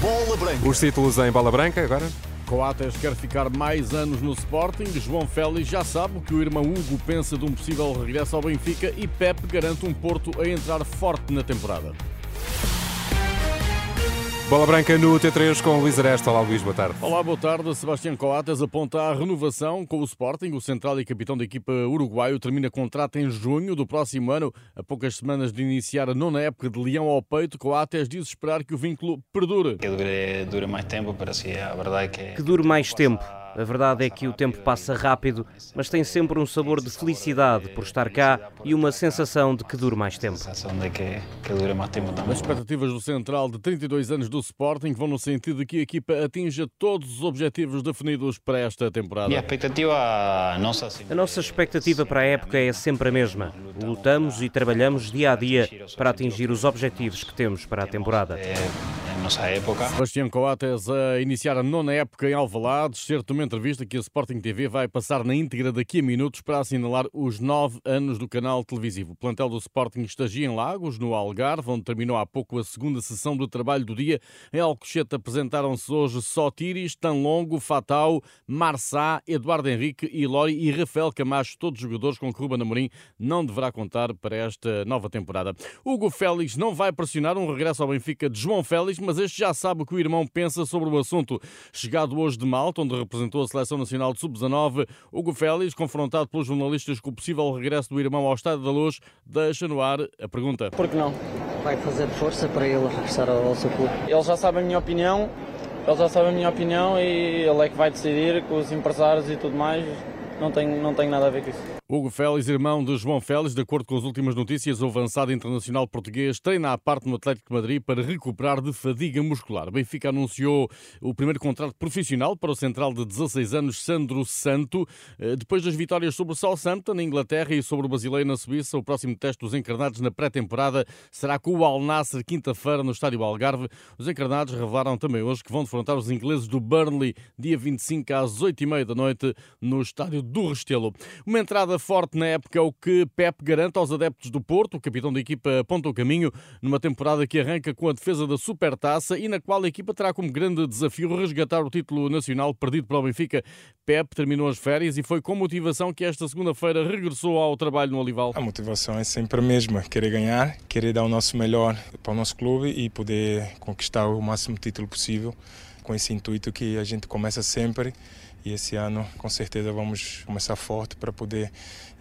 Bola Branca. Os títulos em bola branca agora? Coates quer ficar mais anos no Sporting. João Félix já sabe o que o irmão Hugo pensa de um possível regresso ao Benfica e Pep garante um Porto a entrar forte na temporada. Bola branca no T3 com Luís Aresta. Olá, Luís, boa tarde. Olá, boa tarde. Sebastião Coates aponta a renovação com o Sporting. O central e capitão da equipa uruguaio termina contrato em junho do próximo ano. A poucas semanas de iniciar a nona época de Leão ao peito, Coates diz esperar que o vínculo perdure. Que dure, dure mais tempo, mas sim, a verdade é que... Que dure mais tempo. A verdade é que o tempo passa rápido, mas tem sempre um sabor de felicidade por estar cá e uma sensação de que dure mais tempo. sensação de que, que dure mais tempo também. As expectativas do central de 32 anos do Sporting vão no sentido de que a equipa atinja todos os objetivos definidos para esta temporada. E a expectativa nossa... A nossa expectativa para a época é sempre a mesma. Lutamos e trabalhamos dia a dia para atingir os objetivos que temos para a temporada. Nossa época. Sebastião Coates a iniciar a nona época em Alvalade, certo uma entrevista que a Sporting TV vai passar na íntegra daqui a minutos para assinalar os nove anos do canal televisivo. O plantel do Sporting estagia em Lagos, no Algarve, onde terminou há pouco a segunda sessão do trabalho do dia. Em Alcochete apresentaram-se hoje Sotiris, Tanlongo, Fatal, Marçá, Eduardo Henrique, Ilori e Rafael Camacho, todos jogadores com que Ruben Amorim não deverá contar para esta nova temporada. Hugo Félix não vai pressionar um regresso ao Benfica de João Félix, mas este já sabe o que o irmão pensa sobre o assunto. Chegado hoje de Malta, onde representou a Seleção Nacional de Sub-19, Hugo Félix, confrontado pelos jornalistas com o possível regresso do irmão ao Estádio da Luz, deixa no ar a pergunta. Por que não? Vai fazer força para ele regressar ao, ao seu clube? Ele já sabe a minha opinião, ele já sabe a minha opinião e ele é que vai decidir com os empresários e tudo mais. Não tem, não tem nada a ver com isso. Hugo Félix, irmão de João Félix, de acordo com as últimas notícias, o avançado internacional português treina à parte no Atlético de Madrid para recuperar de fadiga muscular. Benfica anunciou o primeiro contrato profissional para o central de 16 anos, Sandro Santo. Eh, Depois das vitórias sobre o Southampton na Inglaterra e sobre o Basileiro na Suíça, o próximo teste dos encarnados na pré-temporada será com o Al Nassr quinta-feira no Estádio Algarve. Os encarnados revelaram também hoje que vão defrontar os ingleses do Burnley dia 25 às 8h30 da noite no Estádio do Restelo. Uma entrada forte na época é o que Pep garante aos adeptos do Porto. O capitão da equipa aponta o caminho numa temporada que arranca com a defesa da Supertaça e na qual a equipa terá como grande desafio resgatar o título nacional perdido para o Benfica. Pep terminou as férias e foi com motivação que esta segunda-feira regressou ao trabalho no Olival. A motivação é sempre a mesma, querer ganhar, querer dar o nosso melhor para o nosso clube e poder conquistar o máximo título possível com esse intuito que a gente começa sempre e esse ano com certeza vamos começar forte para poder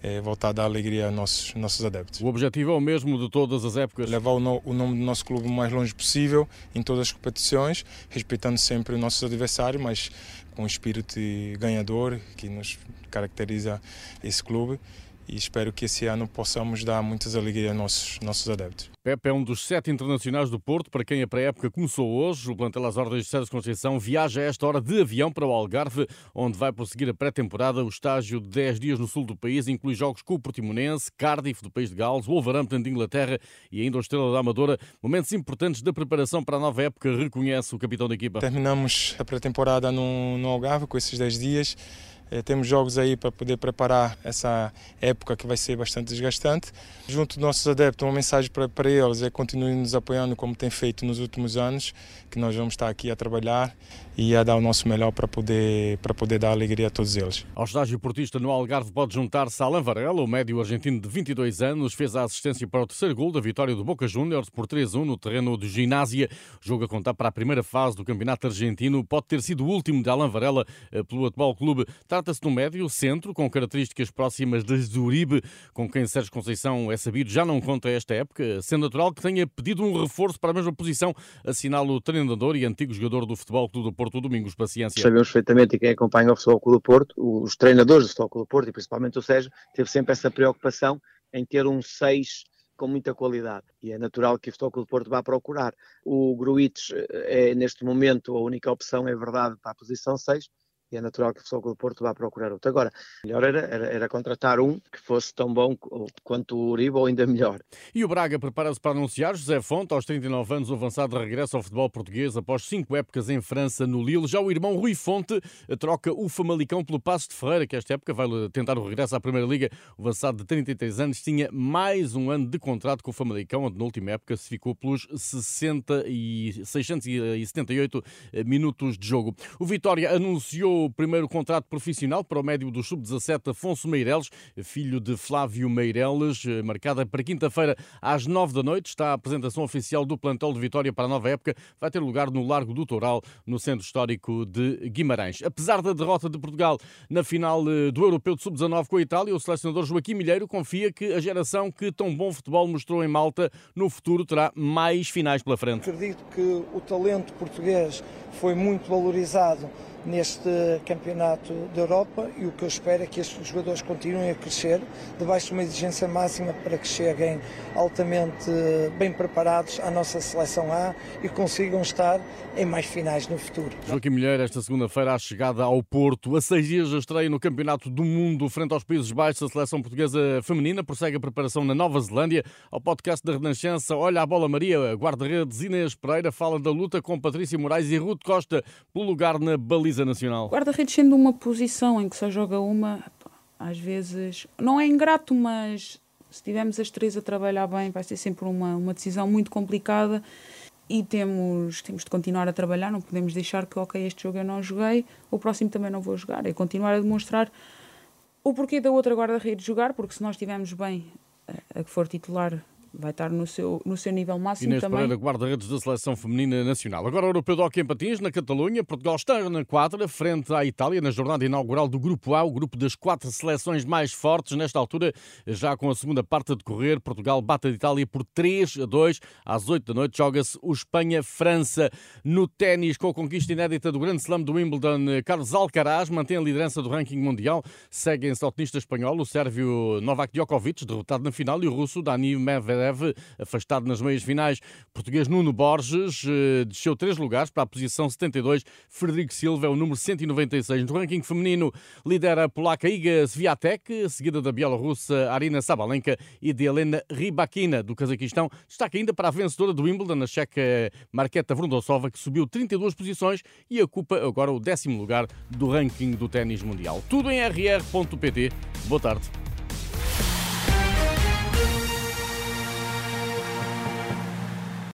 eh, voltar a dar alegria aos nossos, nossos adeptos. O objetivo é o mesmo de todas as épocas. Levar o, no, o nome do nosso clube o mais longe possível em todas as competições, respeitando sempre os nossos adversários, mas com o espírito ganhador que nos caracteriza esse clube e espero que esse ano possamos dar muitas alegrias aos nossos, nossos adeptos. Pepe é um dos sete internacionais do Porto, para quem a pré-época começou hoje. O plantel às ordens de Sérgio Conceição viaja a esta hora de avião para o Algarve, onde vai prosseguir a pré-temporada. O estágio de 10 dias no sul do país inclui jogos com o Portimonense, Cardiff do país de Gales, Wolverhampton de Inglaterra e ainda o Estrela da Amadora. Momentos importantes da preparação para a nova época, reconhece o capitão da equipa. Terminamos a pré-temporada no, no Algarve com esses 10 dias. Eh, temos jogos aí para poder preparar essa época que vai ser bastante desgastante. Junto dos nossos adeptos, uma mensagem para, para eles é continuem nos apoiando como tem feito nos últimos anos, que nós vamos estar aqui a trabalhar e a dar o nosso melhor para poder, para poder dar alegria a todos eles. Ao estágio portista no Algarve pode juntar-se Alan Varela, o médio argentino de 22 anos, fez a assistência para o terceiro gol da vitória do Boca Juniors por 3-1 no terreno de Ginásia. Jogo a contar para a primeira fase do Campeonato Argentino. Pode ter sido o último de Alan Varela eh, pelo atual clube. Trata-se de um médio centro com características próximas das do Uribe, com quem Sérgio Conceição é sabido já não conta esta época, sendo natural que tenha pedido um reforço para a mesma posição, assinala o treinador e antigo jogador do Futebol Clube do Porto, Domingos Paciência. Sabemos perfeitamente, quem acompanha o Futebol Clube do Porto, os treinadores do Futebol Clube do Porto, e principalmente o Sérgio, teve sempre essa preocupação em ter um 6 com muita qualidade e é natural que o Futebol Clube do Porto vá procurar. O Gruites é neste momento a única opção, é verdade, para a posição 6, e é natural que o Futebol Clube do Porto vá procurar outro. Agora, melhor era, era, era, contratar um que fosse tão bom quanto o Uribe ou ainda melhor. E o Braga prepara-se para anunciar José Fonte, aos 39 anos, o avançado regressa ao futebol português após cinco épocas em França, no Lille. Já o irmão Rui Fonte troca o Famalicão pelo Passo de Ferreira, que esta época vai tentar o regresso à Primeira Liga. O avançado de 33 anos tinha mais um ano de contrato com o Famalicão, onde na última época se ficou pelos 60 e 678 minutos de jogo. O Vitória anunciou o primeiro contrato profissional para o médio do Sub-17 Afonso Meireles, filho de Flávio Meireles, marcada para quinta-feira às nove da noite. Está a apresentação oficial do plantel de Vitória para a nova época. Vai ter lugar no Largo do Toural, no Centro Histórico de Guimarães. Apesar da derrota de Portugal na final eh, do Europeu de Sub-19 com a Itália, o selecionador Joaquim Milheiro confia que a geração que tão bom futebol mostrou em Malta no futuro terá mais finais pela frente. Acredito que o talento português foi muito valorizado neste campeonato da Europa e o que eu espero é que estes jogadores continuem a crescer debaixo de uma exigência máxima para que cheguem altamente bem preparados à nossa seleção A e consigam estar em mais finais no futuro. Joaquim Mulher, esta segunda-feira, a chegada ao Porto. A seis dias, a estreia no Campeonato do Mundo frente aos Países Baixos. A seleção portuguesa feminina prossegue a preparação na Nova Zelândia. Ao podcast da Renascença, olha a bola Maria, guarda-redes Inês Pereira fala da luta com Patrícia Moraes e Ruth Costa pelo lugar na baliza nacional. Guarda-redes sendo uma posição em que só joga uma, às vezes, não é ingrato, mas se tivermos as três a trabalhar bem, vai ser sempre uma, uma decisão muito complicada e temos, temos de continuar a trabalhar, não podemos deixar que, ok, este jogo eu não joguei, o próximo também não vou jogar. É continuar a demonstrar o porquê da outra guarda-redes jogar, porque se nós estivermos bem, a que for titular vai estar no seu, no seu nível máximo Inês também. Pereira, guarda-redes da Seleção Feminina Nacional. Agora o Europeu de Hockey em Patins, na Catalunha. Portugal está na quadra, frente à Itália, na jornada inaugural do Grupo A, o grupo das quatro seleções mais fortes. Nesta altura, já com a segunda parte a decorrer, Portugal bate a Itália por 3 a 2. Às 8 da noite joga-se o Espanha-França. No ténis, com a conquista inédita do Grande Slam do Wimbledon, Carlos Alcaraz mantém a liderança do ranking mundial. Seguem-se ao tenista espanhol, o sérvio Novak Djokovic, derrotado na final, e o russo Dani Medvedev afastado nas meias finais. Português Nuno Borges eh, desceu três lugares para a posição 72. Frederico Silva é o número 196 no ranking feminino. Lidera a polaca Iga Swiatek, seguida da bielorrussa Arina Sabalenka e de Helena Rybakina, do Cazaquistão. Destaca ainda para a vencedora do Wimbledon, a checa Marketa Vrondosova, que subiu 32 posições e ocupa agora o décimo lugar do ranking do ténis mundial. Tudo em rr.pt. Boa tarde.